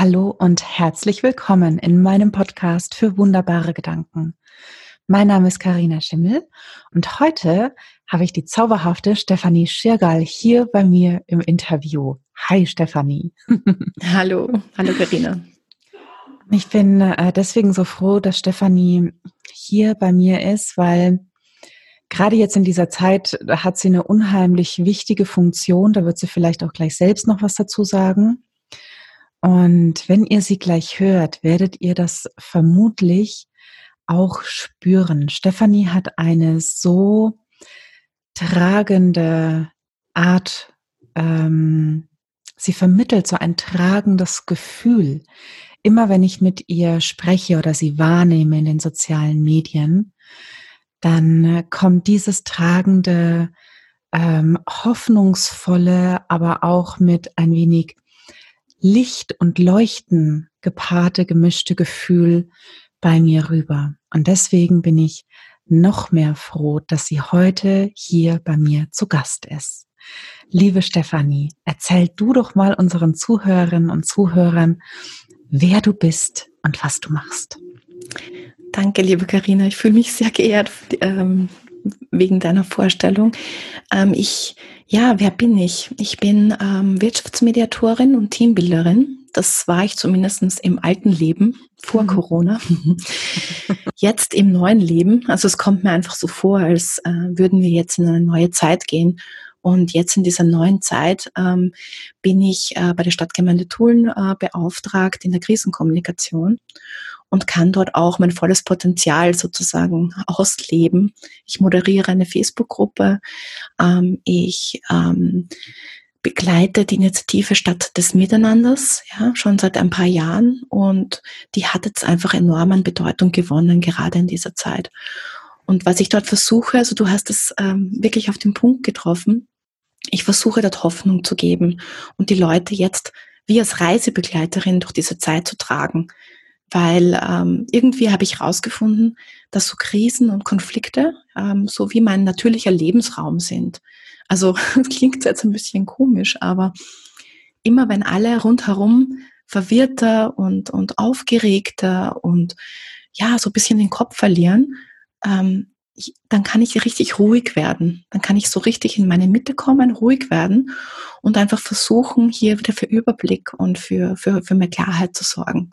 Hallo und herzlich willkommen in meinem Podcast für wunderbare Gedanken. Mein Name ist Karina Schimmel und heute habe ich die zauberhafte Stefanie Schirgal hier bei mir im Interview. Hi Stefanie. Hallo, hallo Karina. Ich bin äh, deswegen so froh, dass Stefanie hier bei mir ist, weil gerade jetzt in dieser Zeit hat sie eine unheimlich wichtige Funktion. Da wird sie vielleicht auch gleich selbst noch was dazu sagen. Und wenn ihr sie gleich hört, werdet ihr das vermutlich auch spüren. Stefanie hat eine so tragende Art, ähm, sie vermittelt so ein tragendes Gefühl. Immer wenn ich mit ihr spreche oder sie wahrnehme in den sozialen Medien, dann kommt dieses tragende, ähm, hoffnungsvolle, aber auch mit ein wenig Licht und Leuchten gepaarte, gemischte Gefühl bei mir rüber. Und deswegen bin ich noch mehr froh, dass sie heute hier bei mir zu Gast ist. Liebe Stefanie, erzähl du doch mal unseren Zuhörerinnen und Zuhörern, wer du bist und was du machst. Danke, liebe Karina. Ich fühle mich sehr geehrt ähm, wegen deiner Vorstellung. Ähm, ich ja, wer bin ich? Ich bin ähm, Wirtschaftsmediatorin und Teambuilderin. Das war ich zumindest im alten Leben vor mhm. Corona. jetzt im neuen Leben. Also es kommt mir einfach so vor, als äh, würden wir jetzt in eine neue Zeit gehen. Und jetzt in dieser neuen Zeit ähm, bin ich äh, bei der Stadtgemeinde Tulln äh, beauftragt in der Krisenkommunikation und kann dort auch mein volles Potenzial sozusagen ausleben. Ich moderiere eine Facebook-Gruppe. Ähm, ich ähm, begleite die Initiative Stadt des Miteinanders, ja, schon seit ein paar Jahren und die hat jetzt einfach enorm an Bedeutung gewonnen, gerade in dieser Zeit. Und was ich dort versuche, also du hast es ähm, wirklich auf den Punkt getroffen, ich versuche dort Hoffnung zu geben und die Leute jetzt wie als Reisebegleiterin durch diese Zeit zu tragen weil ähm, irgendwie habe ich herausgefunden, dass so Krisen und Konflikte ähm, so wie mein natürlicher Lebensraum sind. Also klingt jetzt ein bisschen komisch, aber immer wenn alle rundherum verwirrter und, und aufgeregter und ja, so ein bisschen den Kopf verlieren, ähm, ich, dann kann ich richtig ruhig werden. Dann kann ich so richtig in meine Mitte kommen, ruhig werden und einfach versuchen, hier wieder für Überblick und für, für, für mehr Klarheit zu sorgen.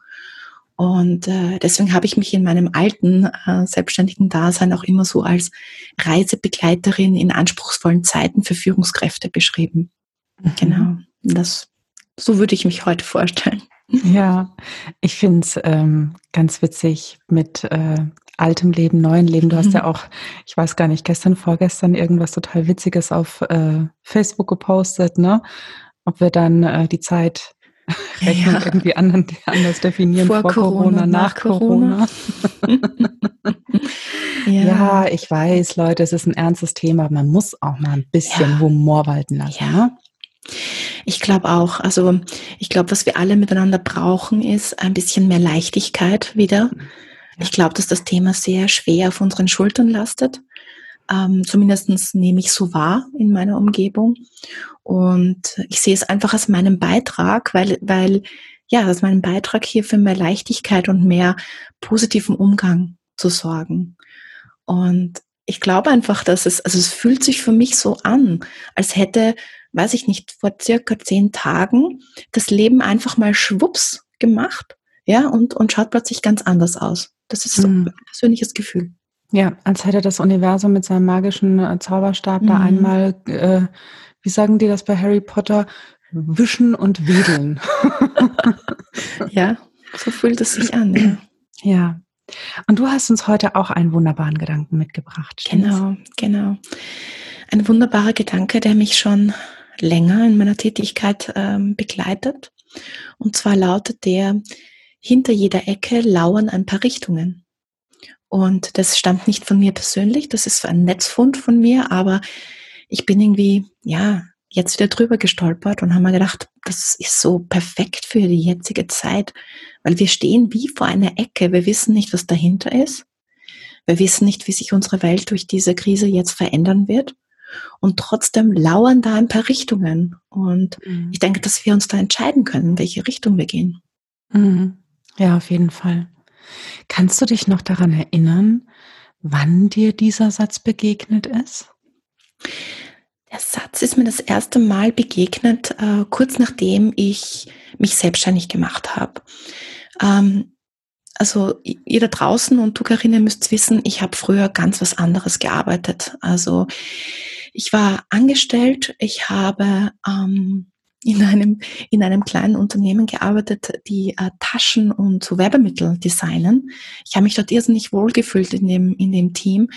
Und äh, deswegen habe ich mich in meinem alten äh, selbstständigen Dasein auch immer so als Reisebegleiterin in anspruchsvollen Zeiten für Führungskräfte beschrieben. Mhm. Genau. Das, so würde ich mich heute vorstellen. Ja, ich finde es ähm, ganz witzig mit äh, altem Leben, neuem Leben. Du hast ja mhm. auch, ich weiß gar nicht, gestern, vorgestern irgendwas total Witziges auf äh, Facebook gepostet, ne? Ob wir dann äh, die Zeit Rechnung ja. irgendwie anders definieren. Vor, vor Corona, Corona, nach Corona. Corona. ja. ja. ich weiß, Leute, es ist ein ernstes Thema. Man muss auch mal ein bisschen ja. Humor walten lassen. Ne? Ich glaube auch. Also ich glaube, was wir alle miteinander brauchen, ist ein bisschen mehr Leichtigkeit wieder. Ich glaube, dass das Thema sehr schwer auf unseren Schultern lastet. Ähm, Zumindest nehme ich so wahr in meiner Umgebung. Und ich sehe es einfach als meinen Beitrag, weil, weil, ja, als meinen Beitrag hier für mehr Leichtigkeit und mehr positiven Umgang zu sorgen. Und ich glaube einfach, dass es, also es fühlt sich für mich so an, als hätte, weiß ich nicht, vor circa zehn Tagen das Leben einfach mal schwupps gemacht, ja, und, und schaut plötzlich ganz anders aus. Das ist so mhm. ein persönliches Gefühl. Ja, als hätte das Universum mit seinem magischen äh, Zauberstab mhm. da einmal, äh, wie sagen die das bei Harry Potter, wischen und wedeln. ja, so fühlt es sich an. Ja. ja. Und du hast uns heute auch einen wunderbaren Gedanken mitgebracht. Stimmt's? Genau, genau. Ein wunderbarer Gedanke, der mich schon länger in meiner Tätigkeit ähm, begleitet. Und zwar lautet der, hinter jeder Ecke lauern ein paar Richtungen. Und das stammt nicht von mir persönlich, das ist ein Netzfund von mir, aber ich bin irgendwie, ja, jetzt wieder drüber gestolpert und habe mir gedacht, das ist so perfekt für die jetzige Zeit, weil wir stehen wie vor einer Ecke, wir wissen nicht, was dahinter ist. Wir wissen nicht, wie sich unsere Welt durch diese Krise jetzt verändern wird. Und trotzdem lauern da ein paar Richtungen. Und mhm. ich denke, dass wir uns da entscheiden können, in welche Richtung wir gehen. Mhm. Ja, auf jeden Fall. Kannst du dich noch daran erinnern, wann dir dieser Satz begegnet ist? Der Satz ist mir das erste Mal begegnet, äh, kurz nachdem ich mich selbstständig gemacht habe. Ähm, also ihr da draußen und du, Karine, müsst wissen, ich habe früher ganz was anderes gearbeitet. Also ich war angestellt, ich habe ähm, in einem, in einem kleinen Unternehmen gearbeitet, die äh, Taschen und so Werbemittel designen. Ich habe mich dort irrsinnig wohlgefühlt in dem, in dem Team.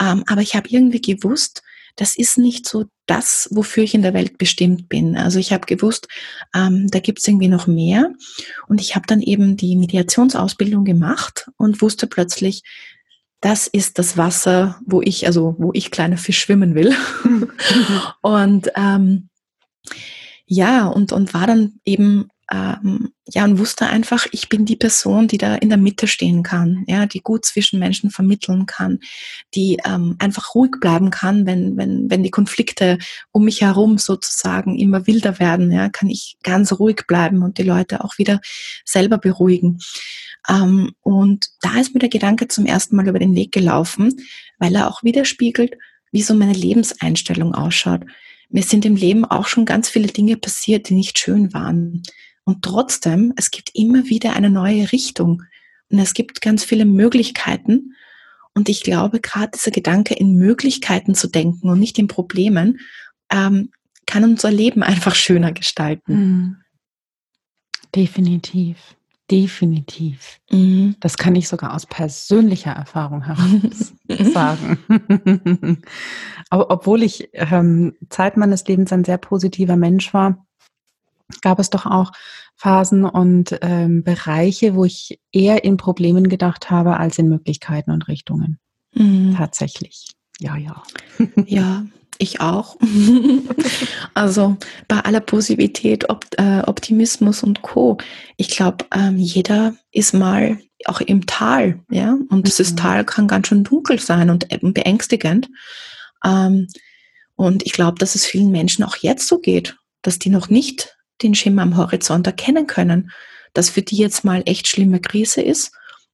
Ähm, aber ich habe irgendwie gewusst, das ist nicht so das, wofür ich in der Welt bestimmt bin. Also ich habe gewusst, ähm, da gibt es irgendwie noch mehr. Und ich habe dann eben die Mediationsausbildung gemacht und wusste plötzlich, das ist das Wasser, wo ich, also wo ich kleiner Fisch schwimmen will. und ähm, ja, und, und war dann eben ähm, ja und wusste einfach, ich bin die Person, die da in der Mitte stehen kann, ja, die gut zwischen Menschen vermitteln kann, die ähm, einfach ruhig bleiben kann, wenn wenn wenn die Konflikte um mich herum sozusagen immer wilder werden, ja, kann ich ganz ruhig bleiben und die Leute auch wieder selber beruhigen. Ähm, und da ist mir der Gedanke zum ersten Mal über den Weg gelaufen, weil er auch widerspiegelt, wie so meine Lebenseinstellung ausschaut. Mir sind im Leben auch schon ganz viele Dinge passiert, die nicht schön waren. Und trotzdem, es gibt immer wieder eine neue Richtung und es gibt ganz viele Möglichkeiten. Und ich glaube, gerade dieser Gedanke, in Möglichkeiten zu denken und nicht in Problemen, ähm, kann unser Leben einfach schöner gestalten. Mhm. Definitiv. Definitiv. Mhm. Das kann ich sogar aus persönlicher Erfahrung heraus sagen. Obwohl ich ähm, Zeit meines Lebens ein sehr positiver Mensch war, gab es doch auch Phasen und ähm, Bereiche, wo ich eher in Problemen gedacht habe als in Möglichkeiten und Richtungen. Mhm. Tatsächlich. Ja, ja. ja, ich auch. also bei aller Positivität, Opt äh, Optimismus und Co. Ich glaube, ähm, jeder ist mal auch im Tal, ja. Und mhm. dieses Tal kann ganz schön dunkel sein und beängstigend. Ähm, und ich glaube, dass es vielen Menschen auch jetzt so geht, dass die noch nicht den Schimmer am Horizont erkennen können, dass für die jetzt mal echt schlimme Krise ist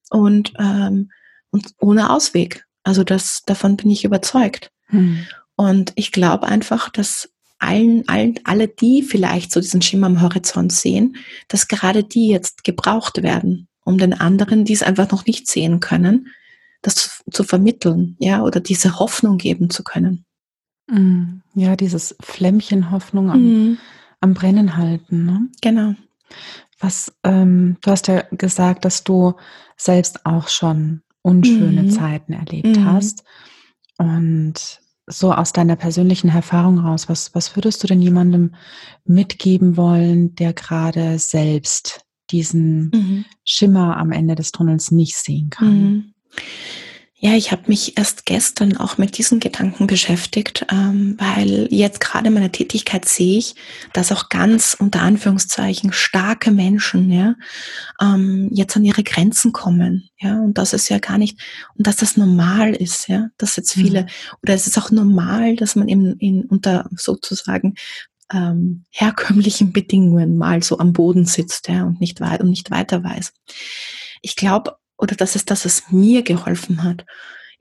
und, ähm, und ohne Ausweg. Also das, davon bin ich überzeugt. Hm. Und ich glaube einfach, dass allen, allen, alle, die vielleicht so diesen Schimmer am Horizont sehen, dass gerade die jetzt gebraucht werden, um den anderen, die es einfach noch nicht sehen können, das zu, vermitteln, ja, oder diese Hoffnung geben zu können. Hm. Ja, dieses Flämmchen Hoffnung am, mhm am Brennen halten. Ne? Genau. Was, ähm, du hast ja gesagt, dass du selbst auch schon unschöne mhm. Zeiten erlebt mhm. hast. Und so aus deiner persönlichen Erfahrung raus, was, was würdest du denn jemandem mitgeben wollen, der gerade selbst diesen mhm. Schimmer am Ende des Tunnels nicht sehen kann? Mhm. Ja, ich habe mich erst gestern auch mit diesen Gedanken beschäftigt, ähm, weil jetzt gerade in meiner Tätigkeit sehe ich, dass auch ganz unter Anführungszeichen starke Menschen ja ähm, jetzt an ihre Grenzen kommen, ja und dass es ja gar nicht und dass das normal ist, ja, dass jetzt viele mhm. oder es ist auch normal, dass man eben in unter sozusagen ähm, herkömmlichen Bedingungen mal so am Boden sitzt, ja und nicht weit und nicht weiter weiß. Ich glaube oder das ist, dass es mir geholfen hat,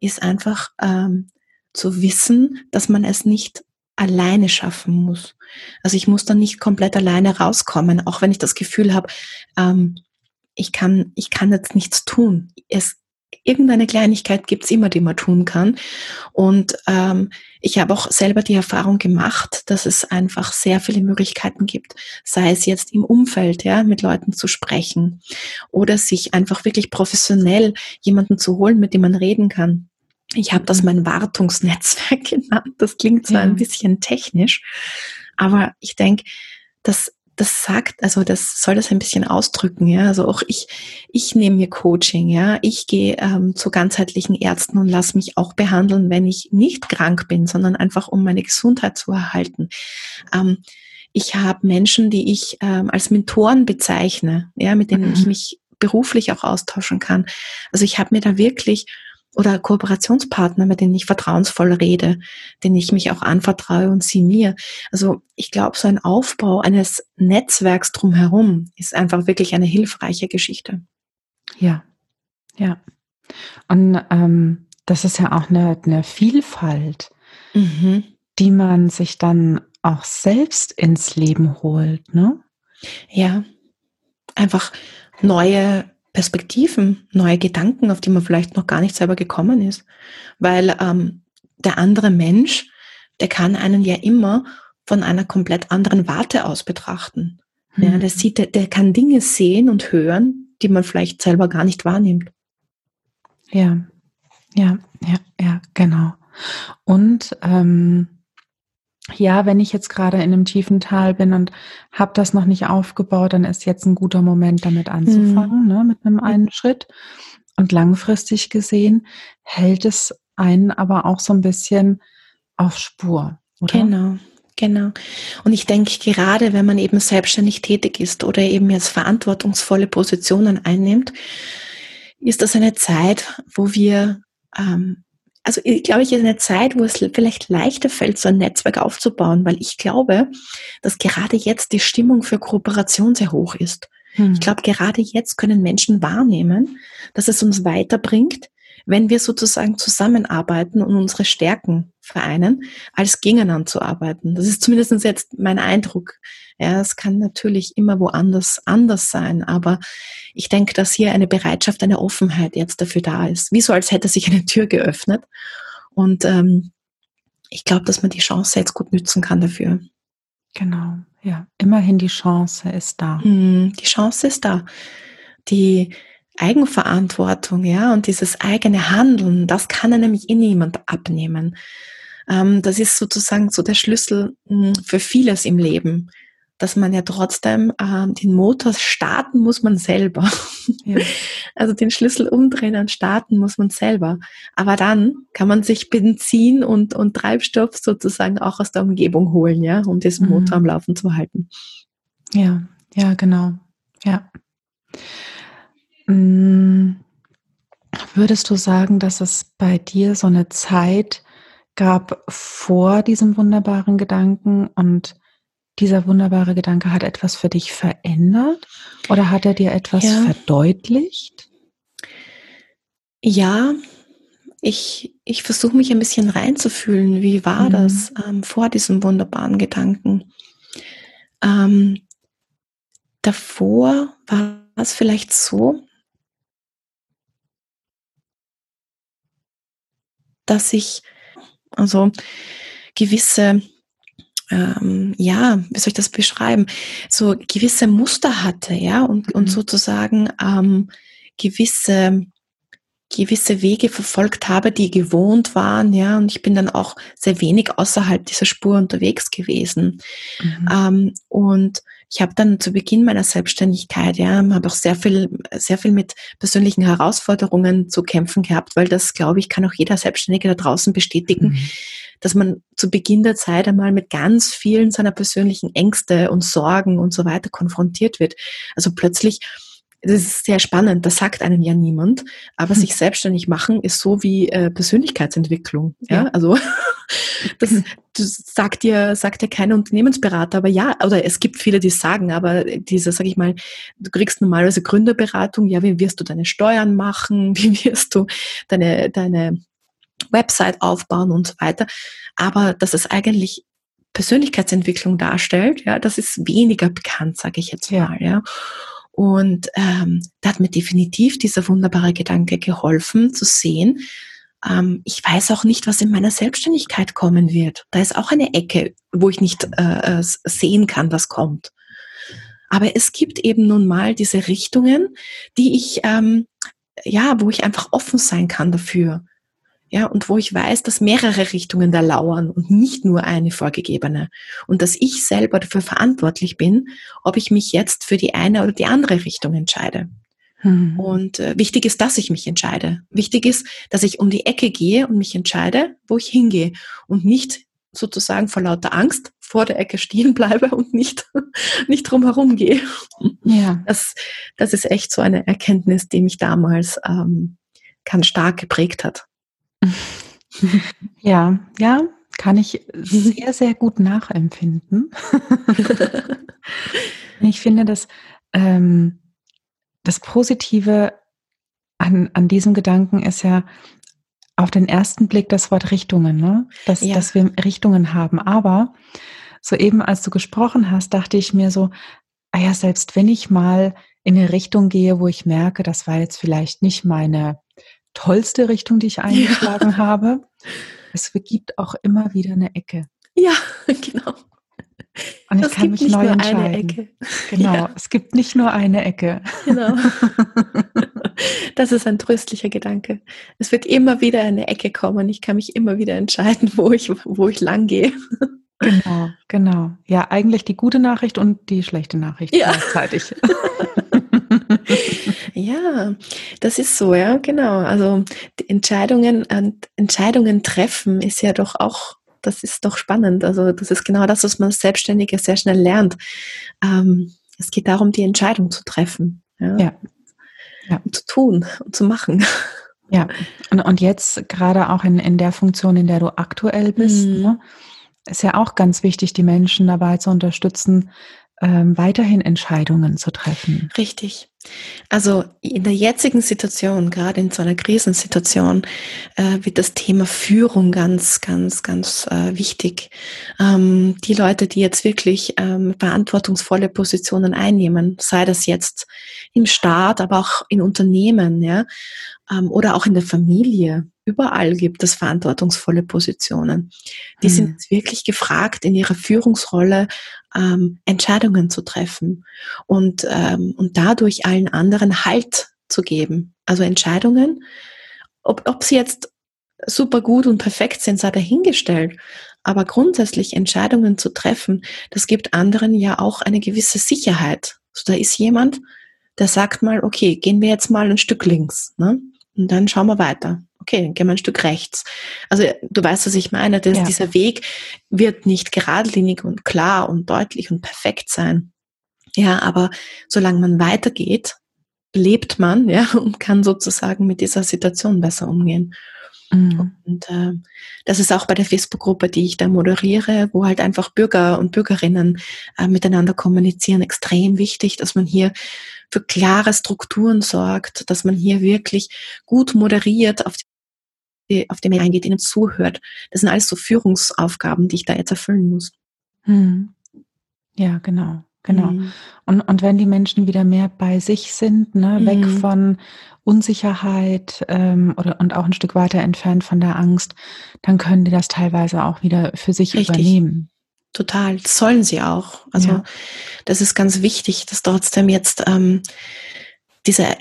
ist einfach ähm, zu wissen, dass man es nicht alleine schaffen muss. Also ich muss dann nicht komplett alleine rauskommen, auch wenn ich das Gefühl habe, ähm, ich kann, ich kann jetzt nichts tun. Es irgendeine Kleinigkeit gibt's immer, die man tun kann. Und ähm, ich habe auch selber die Erfahrung gemacht, dass es einfach sehr viele Möglichkeiten gibt, sei es jetzt im Umfeld, ja, mit Leuten zu sprechen oder sich einfach wirklich professionell jemanden zu holen, mit dem man reden kann. Ich habe das mein Wartungsnetzwerk genannt. Das klingt zwar ja. ein bisschen technisch, aber ich denke, dass das sagt, also das soll das ein bisschen ausdrücken, ja. Also auch ich, ich nehme mir Coaching, ja. Ich gehe ähm, zu ganzheitlichen Ärzten und lasse mich auch behandeln, wenn ich nicht krank bin, sondern einfach um meine Gesundheit zu erhalten. Ähm, ich habe Menschen, die ich ähm, als Mentoren bezeichne, ja, mit denen mhm. ich mich beruflich auch austauschen kann. Also ich habe mir da wirklich oder Kooperationspartner, mit denen ich vertrauensvoll rede, denen ich mich auch anvertraue und sie mir. Also ich glaube, so ein Aufbau eines Netzwerks drumherum ist einfach wirklich eine hilfreiche Geschichte. Ja, ja. Und ähm, das ist ja auch eine, eine Vielfalt, mhm. die man sich dann auch selbst ins Leben holt, ne? Ja, einfach neue Perspektiven, neue Gedanken, auf die man vielleicht noch gar nicht selber gekommen ist. Weil ähm, der andere Mensch, der kann einen ja immer von einer komplett anderen Warte aus betrachten. Mhm. Ja, der, sieht, der, der kann Dinge sehen und hören, die man vielleicht selber gar nicht wahrnimmt. Ja, ja, ja, ja, genau. Und ähm, ja, wenn ich jetzt gerade in einem tiefen Tal bin und habe das noch nicht aufgebaut, dann ist jetzt ein guter Moment, damit anzufangen, mhm. ne, mit einem einen Schritt. Und langfristig gesehen hält es einen aber auch so ein bisschen auf Spur. Oder? Genau. Genau. Und ich denke, gerade wenn man eben selbstständig tätig ist oder eben jetzt verantwortungsvolle Positionen einnimmt, ist das eine Zeit, wo wir ähm, also ich glaube, ich ist eine Zeit, wo es vielleicht leichter fällt, so ein Netzwerk aufzubauen, weil ich glaube, dass gerade jetzt die Stimmung für Kooperation sehr hoch ist. Hm. Ich glaube, gerade jetzt können Menschen wahrnehmen, dass es uns weiterbringt, wenn wir sozusagen zusammenarbeiten und unsere Stärken vereinen, als gegeneinander zu arbeiten. Das ist zumindest jetzt mein Eindruck. Ja, es kann natürlich immer woanders anders sein, aber ich denke, dass hier eine Bereitschaft, eine Offenheit jetzt dafür da ist. Wie so, als hätte sich eine Tür geöffnet. Und ähm, ich glaube, dass man die Chance jetzt gut nützen kann dafür. Genau, ja. Immerhin die Chance ist da. Hm, die Chance ist da. Die Eigenverantwortung, ja, und dieses eigene Handeln, das kann einem nämlich eh niemand abnehmen. Ähm, das ist sozusagen so der Schlüssel hm, für vieles im Leben, dass man ja trotzdem ähm, den Motor starten muss man selber. Ja. Also den Schlüssel umdrehen und starten muss man selber. Aber dann kann man sich Benzin und, und Treibstoff sozusagen auch aus der Umgebung holen, ja, um diesen Motor mhm. am Laufen zu halten. Ja, ja, genau. Ja. Mm, würdest du sagen, dass es bei dir so eine Zeit gab vor diesem wunderbaren Gedanken und dieser wunderbare Gedanke hat etwas für dich verändert oder hat er dir etwas ja. verdeutlicht? Ja, ich, ich versuche mich ein bisschen reinzufühlen. Wie war mhm. das ähm, vor diesem wunderbaren Gedanken? Ähm, davor war es vielleicht so, dass ich also gewisse, ähm, ja, wie soll ich das beschreiben, so gewisse Muster hatte, ja, und, und mhm. sozusagen ähm, gewisse gewisse Wege verfolgt habe, die gewohnt waren, ja, und ich bin dann auch sehr wenig außerhalb dieser Spur unterwegs gewesen. Mhm. Ähm, und ich habe dann zu Beginn meiner Selbstständigkeit, ja, habe auch sehr viel, sehr viel mit persönlichen Herausforderungen zu kämpfen gehabt, weil das, glaube ich, kann auch jeder Selbstständige da draußen bestätigen, mhm. dass man zu Beginn der Zeit einmal mit ganz vielen seiner persönlichen Ängste und Sorgen und so weiter konfrontiert wird. Also plötzlich das ist sehr spannend, das sagt einem ja niemand, aber hm. sich selbstständig machen ist so wie äh, Persönlichkeitsentwicklung. Ja, ja also das, das sagt dir sagt dir kein Unternehmensberater, aber ja, oder es gibt viele, die sagen, aber diese, sag ich mal, du kriegst normalerweise Gründerberatung, ja, wie wirst du deine Steuern machen, wie wirst du deine deine Website aufbauen und so weiter, aber dass es eigentlich Persönlichkeitsentwicklung darstellt, ja, das ist weniger bekannt, sage ich jetzt mal, ja. ja. Und ähm, da hat mir definitiv dieser wunderbare Gedanke geholfen zu sehen, ähm, ich weiß auch nicht, was in meiner Selbstständigkeit kommen wird. Da ist auch eine Ecke, wo ich nicht äh, äh sehen kann, was kommt. Aber es gibt eben nun mal diese Richtungen, die ich, ähm, ja, wo ich einfach offen sein kann dafür. Ja, und wo ich weiß, dass mehrere Richtungen da lauern und nicht nur eine vorgegebene. Und dass ich selber dafür verantwortlich bin, ob ich mich jetzt für die eine oder die andere Richtung entscheide. Mhm. Und äh, wichtig ist, dass ich mich entscheide. Wichtig ist, dass ich um die Ecke gehe und mich entscheide, wo ich hingehe und nicht sozusagen vor lauter Angst vor der Ecke stehen bleibe und nicht, nicht drumherum gehe. Ja. Das, das ist echt so eine Erkenntnis, die mich damals ähm, ganz stark geprägt hat. Ja, ja, kann ich sehr, sehr gut nachempfinden. ich finde, dass ähm, das Positive an, an diesem Gedanken ist ja auf den ersten Blick das Wort Richtungen, ne? dass, ja. dass wir Richtungen haben. Aber soeben, als du gesprochen hast, dachte ich mir so, ah ja, selbst wenn ich mal in eine Richtung gehe, wo ich merke, das war jetzt vielleicht nicht meine tollste Richtung, die ich eingeschlagen ja. habe, es gibt auch immer wieder eine Ecke. Ja, genau. Und ich kann mich neu entscheiden. Genau, ja. es gibt nicht nur eine Ecke. Genau. Das ist ein tröstlicher Gedanke. Es wird immer wieder eine Ecke kommen. Ich kann mich immer wieder entscheiden, wo ich, wo ich lang gehe. Genau, genau. Ja, eigentlich die gute Nachricht und die schlechte Nachricht ja. gleichzeitig. ja, das ist so, ja, genau. Also die Entscheidungen, Entscheidungen treffen ist ja doch auch, das ist doch spannend. Also das ist genau das, was man als Selbstständige sehr schnell lernt. Ähm, es geht darum, die Entscheidung zu treffen. Ja. ja. ja. Und zu tun und zu machen. Ja, und, und jetzt gerade auch in, in der Funktion, in der du aktuell bist, mhm. ne, ist ja auch ganz wichtig, die Menschen dabei zu unterstützen, ähm, weiterhin Entscheidungen zu treffen. Richtig. Also in der jetzigen Situation, gerade in so einer Krisensituation, äh, wird das Thema Führung ganz, ganz, ganz äh, wichtig. Ähm, die Leute, die jetzt wirklich ähm, verantwortungsvolle Positionen einnehmen, sei das jetzt im Staat, aber auch in Unternehmen, ja, ähm, oder auch in der Familie. Überall gibt es verantwortungsvolle Positionen. Die hm. sind wirklich gefragt, in ihrer Führungsrolle ähm, Entscheidungen zu treffen und, ähm, und dadurch allen anderen Halt zu geben. Also Entscheidungen, ob, ob sie jetzt super gut und perfekt sind, sei dahingestellt. Aber grundsätzlich Entscheidungen zu treffen, das gibt anderen ja auch eine gewisse Sicherheit. Also da ist jemand, der sagt mal, okay, gehen wir jetzt mal ein Stück links. Ne? Und dann schauen wir weiter. Okay, dann gehen wir ein Stück rechts. Also du weißt, was ich meine. Dass ja. Dieser Weg wird nicht geradlinig und klar und deutlich und perfekt sein. Ja, aber solange man weitergeht, lebt man, ja, und kann sozusagen mit dieser Situation besser umgehen. Mhm. Und äh, das ist auch bei der Facebook-Gruppe, die ich da moderiere, wo halt einfach Bürger und Bürgerinnen äh, miteinander kommunizieren, extrem wichtig, dass man hier für klare Strukturen sorgt, dass man hier wirklich gut moderiert auf die, auf die Mail eingeht, ihnen zuhört. Das sind alles so Führungsaufgaben, die ich da jetzt erfüllen muss. Mhm. Ja, genau. Genau. Mhm. Und, und wenn die Menschen wieder mehr bei sich sind, ne, mhm. weg von Unsicherheit ähm, oder und auch ein Stück weiter entfernt von der Angst, dann können die das teilweise auch wieder für sich Richtig. übernehmen. Total, das sollen sie auch. Also ja. das ist ganz wichtig, dass trotzdem jetzt ähm, diese,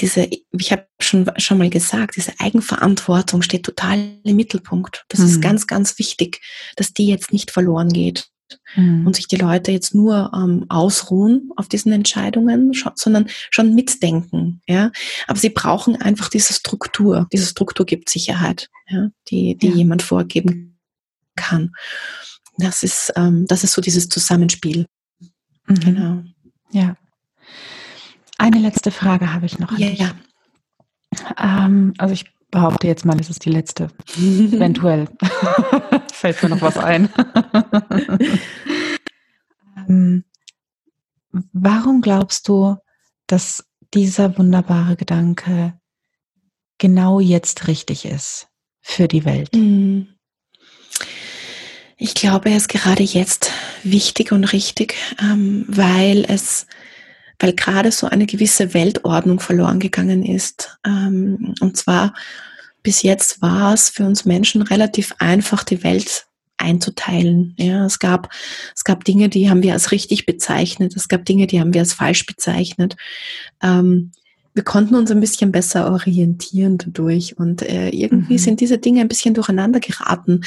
diese, ich habe schon schon mal gesagt, diese Eigenverantwortung steht total im Mittelpunkt. Das mhm. ist ganz, ganz wichtig, dass die jetzt nicht verloren geht mhm. und sich die Leute jetzt nur ähm, ausruhen auf diesen Entscheidungen, sondern schon mitdenken. Ja, aber sie brauchen einfach diese Struktur. Diese Struktur gibt Sicherheit, ja, die die ja. jemand vorgeben kann. Das ist ähm, das ist so dieses Zusammenspiel. Mhm. Genau. Ja. Eine letzte Frage habe ich noch. An ja, dich. ja. Ähm, also ich behaupte jetzt mal, es ist die letzte. Eventuell fällt mir noch was ein. ähm, warum glaubst du, dass dieser wunderbare Gedanke genau jetzt richtig ist für die Welt? Hm. Ich glaube, er ist gerade jetzt wichtig und richtig, ähm, weil es weil gerade so eine gewisse Weltordnung verloren gegangen ist. Ähm, und zwar bis jetzt war es für uns Menschen relativ einfach, die Welt einzuteilen. Ja, es gab, es gab Dinge, die haben wir als richtig bezeichnet. Es gab Dinge, die haben wir als falsch bezeichnet. Ähm, wir konnten uns ein bisschen besser orientieren dadurch und äh, irgendwie mhm. sind diese Dinge ein bisschen durcheinander geraten.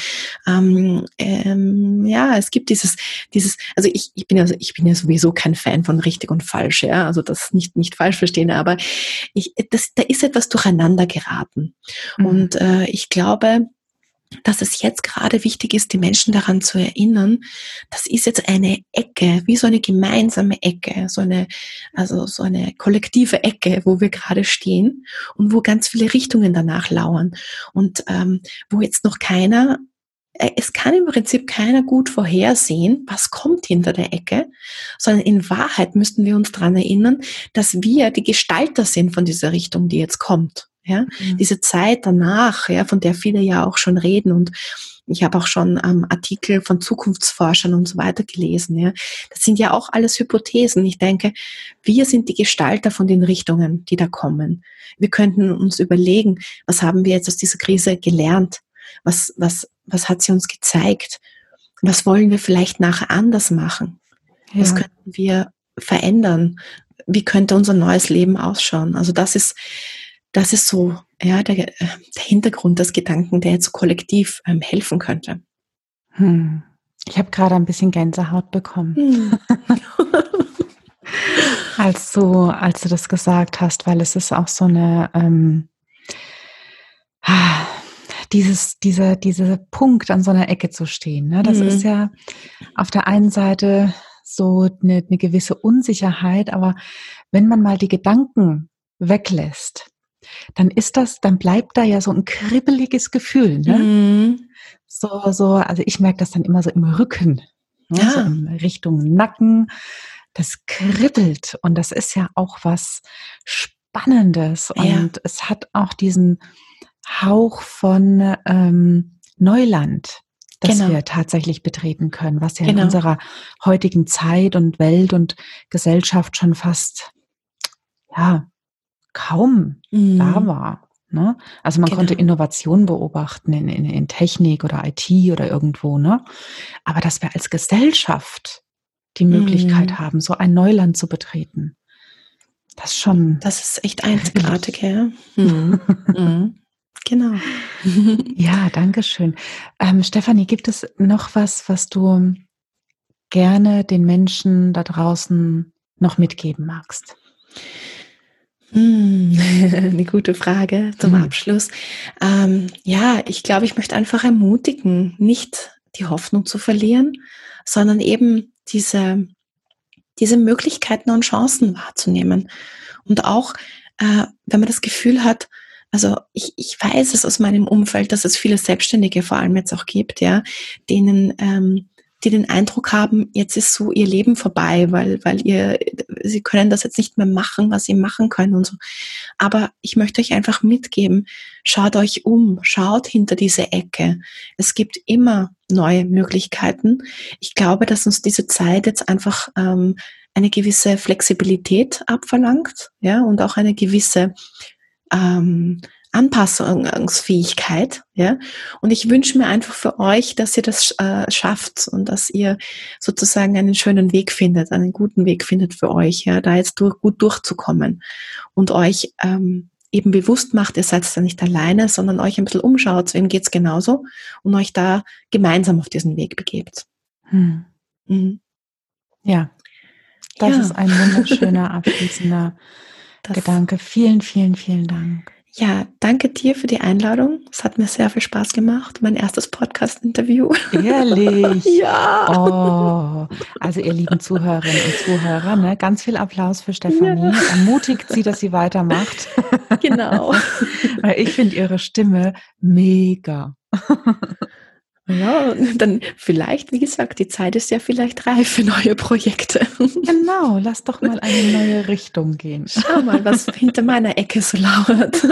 Ähm, ähm, ja, es gibt dieses, dieses, also ich, ich bin ja, ich bin ja sowieso kein Fan von richtig und falsch, ja, also das nicht nicht falsch verstehen, aber ich, das, da ist etwas durcheinander geraten mhm. und äh, ich glaube, dass es jetzt gerade wichtig ist, die Menschen daran zu erinnern, das ist jetzt eine Ecke, wie so eine gemeinsame Ecke, so eine, also so eine kollektive Ecke, wo wir gerade stehen und wo ganz viele Richtungen danach lauern und ähm, wo jetzt noch keiner äh, es kann im Prinzip keiner gut vorhersehen, was kommt hinter der Ecke, sondern in Wahrheit müssten wir uns daran erinnern, dass wir die Gestalter sind von dieser Richtung, die jetzt kommt. Ja, mhm. diese Zeit danach, ja, von der viele ja auch schon reden und ich habe auch schon ähm, Artikel von Zukunftsforschern und so weiter gelesen. Ja, das sind ja auch alles Hypothesen. Ich denke, wir sind die Gestalter von den Richtungen, die da kommen. Wir könnten uns überlegen, was haben wir jetzt aus dieser Krise gelernt? Was, was, was hat sie uns gezeigt? Was wollen wir vielleicht nachher anders machen? Ja. Was könnten wir verändern? Wie könnte unser neues Leben ausschauen? Also das ist das ist so ja, der, der Hintergrund des Gedanken, der jetzt kollektiv ähm, helfen könnte. Hm. Ich habe gerade ein bisschen Gänsehaut bekommen. Hm. als, du, als du das gesagt hast, weil es ist auch so eine, ähm, dieses, dieser, dieser Punkt an so einer Ecke zu stehen. Ne? Das mhm. ist ja auf der einen Seite so eine, eine gewisse Unsicherheit, aber wenn man mal die Gedanken weglässt, dann ist das, dann bleibt da ja so ein kribbeliges Gefühl, ne? Mhm. So, so, also ich merke das dann immer so im Rücken, ne? ja. so in Richtung Nacken. Das kribbelt und das ist ja auch was Spannendes und ja. es hat auch diesen Hauch von ähm, Neuland, das genau. wir tatsächlich betreten können, was ja genau. in unserer heutigen Zeit und Welt und Gesellschaft schon fast ja kaum mhm. da war. Ne? Also man genau. konnte Innovation beobachten in, in, in Technik oder IT oder irgendwo, ne? Aber dass wir als Gesellschaft die Möglichkeit mhm. haben, so ein Neuland zu betreten. Das schon. Das ist echt einzigartig, ja. Mhm. mhm. Genau. ja, danke schön. Ähm, Stefanie, gibt es noch was, was du gerne den Menschen da draußen noch mitgeben magst? Hm, eine gute Frage zum hm. Abschluss. Ähm, ja, ich glaube, ich möchte einfach ermutigen, nicht die Hoffnung zu verlieren, sondern eben diese, diese Möglichkeiten und Chancen wahrzunehmen. Und auch, äh, wenn man das Gefühl hat, also ich, ich weiß es aus meinem Umfeld, dass es viele Selbstständige vor allem jetzt auch gibt, ja, denen ähm, die den Eindruck haben, jetzt ist so ihr Leben vorbei, weil, weil ihr, sie können das jetzt nicht mehr machen, was sie machen können und so. Aber ich möchte euch einfach mitgeben, schaut euch um, schaut hinter diese Ecke. Es gibt immer neue Möglichkeiten. Ich glaube, dass uns diese Zeit jetzt einfach ähm, eine gewisse Flexibilität abverlangt, ja, und auch eine gewisse ähm, Anpassungsfähigkeit, ja. Und ich wünsche mir einfach für euch, dass ihr das äh, schafft und dass ihr sozusagen einen schönen Weg findet, einen guten Weg findet für euch, ja, da jetzt durch, gut durchzukommen und euch ähm, eben bewusst macht, ihr seid da nicht alleine, sondern euch ein bisschen umschaut, wem geht's genauso und euch da gemeinsam auf diesen Weg begebt. Hm. Mhm. Ja, das ja. ist ein wunderschöner abschließender das Gedanke. Vielen, vielen, vielen Dank. Ja, danke dir für die Einladung. Es hat mir sehr viel Spaß gemacht. Mein erstes Podcast-Interview. Ehrlich? ja. Oh, also ihr lieben Zuhörerinnen und Zuhörer, ne? ganz viel Applaus für Stefanie. Ja. Ermutigt sie, dass sie weitermacht. Genau. Weil ich finde ihre Stimme mega. Ja, dann vielleicht, wie gesagt, die Zeit ist ja vielleicht reif für neue Projekte. Genau, lass doch mal eine neue Richtung gehen. Schau mal, was hinter meiner Ecke so lauert.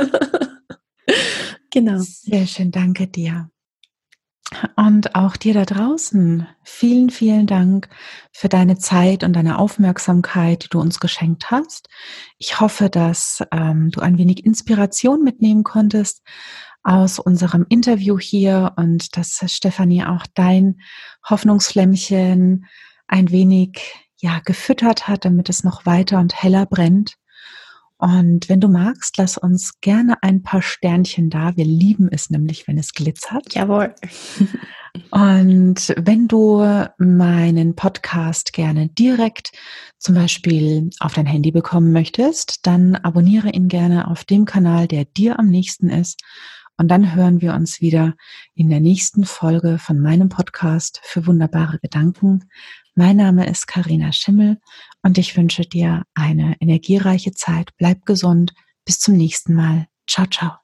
Genau. Sehr schön, danke dir. Und auch dir da draußen, vielen, vielen Dank für deine Zeit und deine Aufmerksamkeit, die du uns geschenkt hast. Ich hoffe, dass ähm, du ein wenig Inspiration mitnehmen konntest aus unserem Interview hier und dass Stefanie auch dein Hoffnungsflämmchen ein wenig ja gefüttert hat, damit es noch weiter und heller brennt. Und wenn du magst, lass uns gerne ein paar Sternchen da. Wir lieben es nämlich, wenn es glitzert. Jawohl. Und wenn du meinen Podcast gerne direkt zum Beispiel auf dein Handy bekommen möchtest, dann abonniere ihn gerne auf dem Kanal, der dir am nächsten ist Und dann hören wir uns wieder in der nächsten Folge von meinem Podcast für wunderbare Gedanken. Mein Name ist Karina Schimmel und ich wünsche dir eine energiereiche Zeit. Bleib gesund. Bis zum nächsten Mal. Ciao, ciao.